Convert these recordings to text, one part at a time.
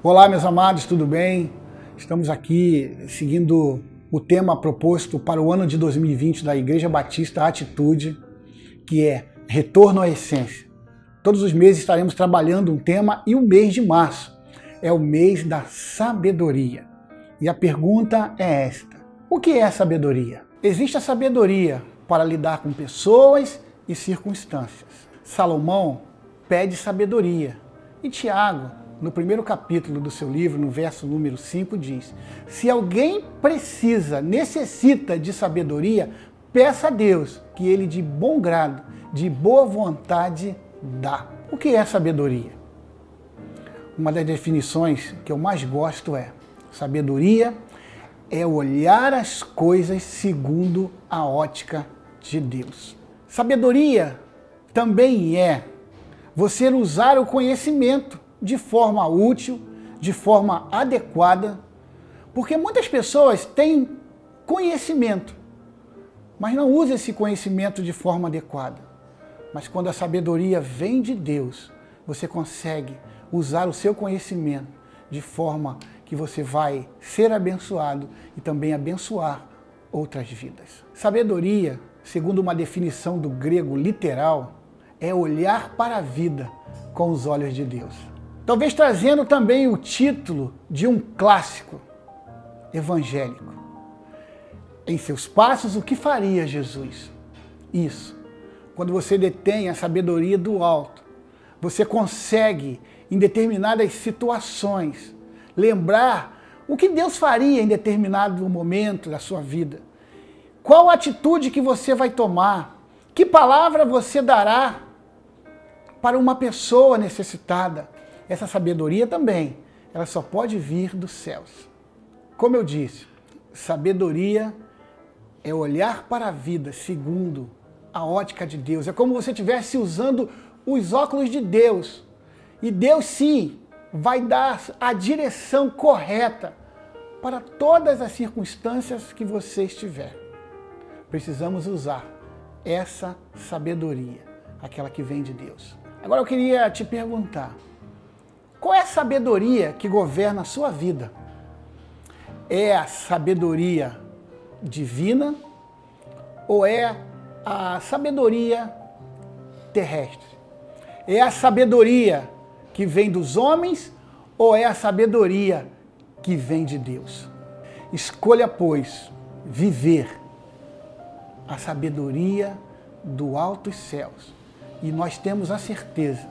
Olá, meus amados, tudo bem? Estamos aqui seguindo o tema proposto para o ano de 2020 da Igreja Batista Atitude, que é Retorno à Essência. Todos os meses estaremos trabalhando um tema e o mês de março é o mês da sabedoria. E a pergunta é esta: o que é sabedoria? Existe a sabedoria para lidar com pessoas e circunstâncias. Salomão pede sabedoria. E Tiago, no primeiro capítulo do seu livro, no verso número 5, diz: Se alguém precisa, necessita de sabedoria, peça a Deus que ele de bom grado, de boa vontade dá. O que é sabedoria? Uma das definições que eu mais gosto é: sabedoria é olhar as coisas segundo a ótica de Deus. Sabedoria também é você usar o conhecimento de forma útil, de forma adequada, porque muitas pessoas têm conhecimento, mas não usam esse conhecimento de forma adequada. Mas quando a sabedoria vem de Deus, você consegue usar o seu conhecimento de forma que você vai ser abençoado e também abençoar outras vidas. Sabedoria, segundo uma definição do grego literal, é olhar para a vida com os olhos de Deus. Talvez trazendo também o título de um clássico evangélico. Em seus passos, o que faria Jesus? Isso. Quando você detém a sabedoria do alto, você consegue, em determinadas situações, lembrar o que Deus faria em determinado momento da sua vida. Qual atitude que você vai tomar? Que palavra você dará para uma pessoa necessitada. Essa sabedoria também, ela só pode vir dos céus. Como eu disse, sabedoria é olhar para a vida segundo a ótica de Deus. É como você estivesse usando os óculos de Deus. E Deus sim vai dar a direção correta para todas as circunstâncias que você estiver. Precisamos usar essa sabedoria, aquela que vem de Deus. Agora eu queria te perguntar: qual é a sabedoria que governa a sua vida? É a sabedoria divina ou é a sabedoria terrestre? É a sabedoria que vem dos homens ou é a sabedoria que vem de Deus? Escolha, pois, viver a sabedoria do altos céus e nós temos a certeza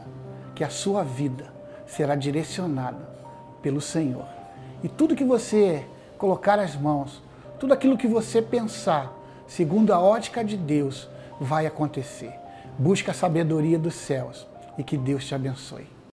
que a sua vida será direcionada pelo Senhor. E tudo que você colocar as mãos, tudo aquilo que você pensar, segundo a ótica de Deus, vai acontecer. Busca a sabedoria dos céus e que Deus te abençoe.